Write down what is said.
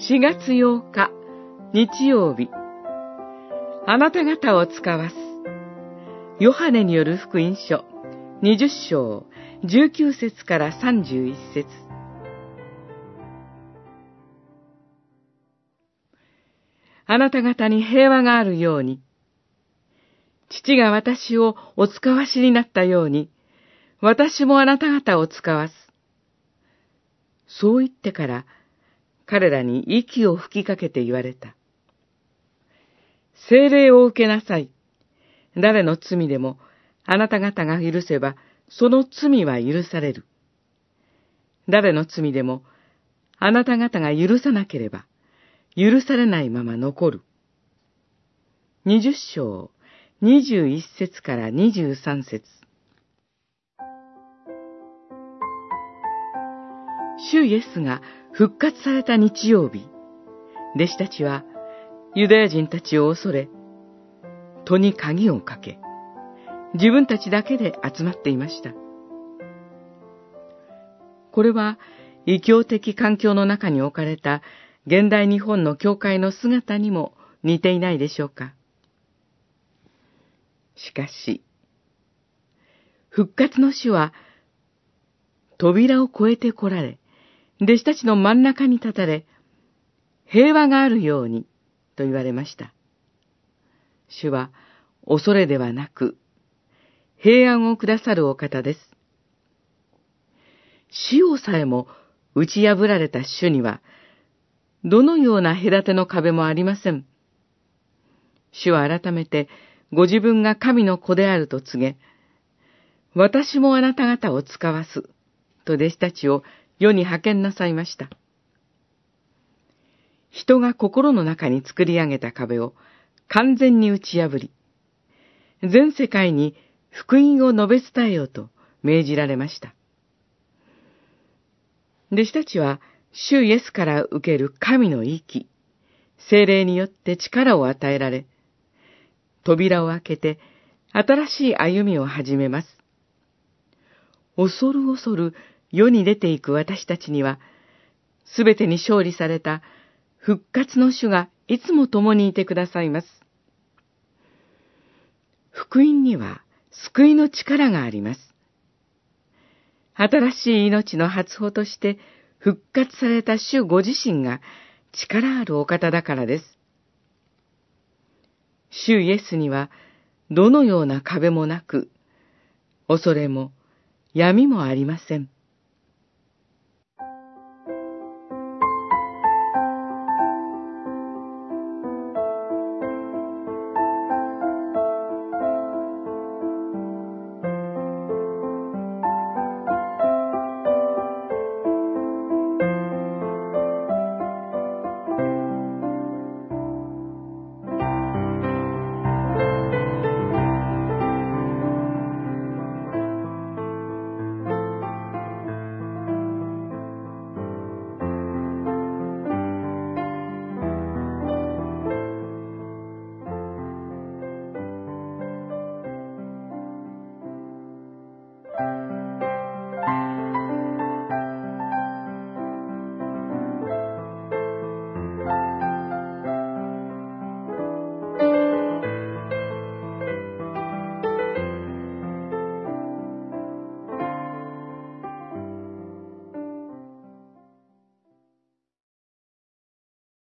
4月8日日曜日。あなた方を使わす。ヨハネによる福音書20章19節から31節。あなた方に平和があるように、父が私をお使わしになったように、私もあなた方を使わす。そう言ってから、彼らに息を吹きかけて言われた。精霊を受けなさい。誰の罪でも、あなた方が許せば、その罪は許される。誰の罪でも、あなた方が許さなければ、許されないまま残る。二十章、二十一節から二十三節。主イエスが復活された日曜日、弟子たちはユダヤ人たちを恐れ、戸に鍵をかけ、自分たちだけで集まっていました。これは異教的環境の中に置かれた現代日本の教会の姿にも似ていないでしょうか。しかし、復活の主は扉を越えて来られ、弟子たちの真ん中に立たれ、平和があるようにと言われました。主は恐れではなく、平安をくださるお方です。死をさえも打ち破られた主には、どのような隔ての壁もありません。主は改めてご自分が神の子であると告げ、私もあなた方を使わす、と弟子たちを世に派遣なさいました。人が心の中に作り上げた壁を完全に打ち破り、全世界に福音を述べ伝えようと命じられました。弟子たちは、主イエスから受ける神の息、精霊によって力を与えられ、扉を開けて新しい歩みを始めます。恐る恐る世に出ていく私たちには、すべてに勝利された復活の主がいつも共にいてくださいます。福音には救いの力があります。新しい命の発歩として復活された主ご自身が力あるお方だからです。主イエスにはどのような壁もなく、恐れも闇もありません。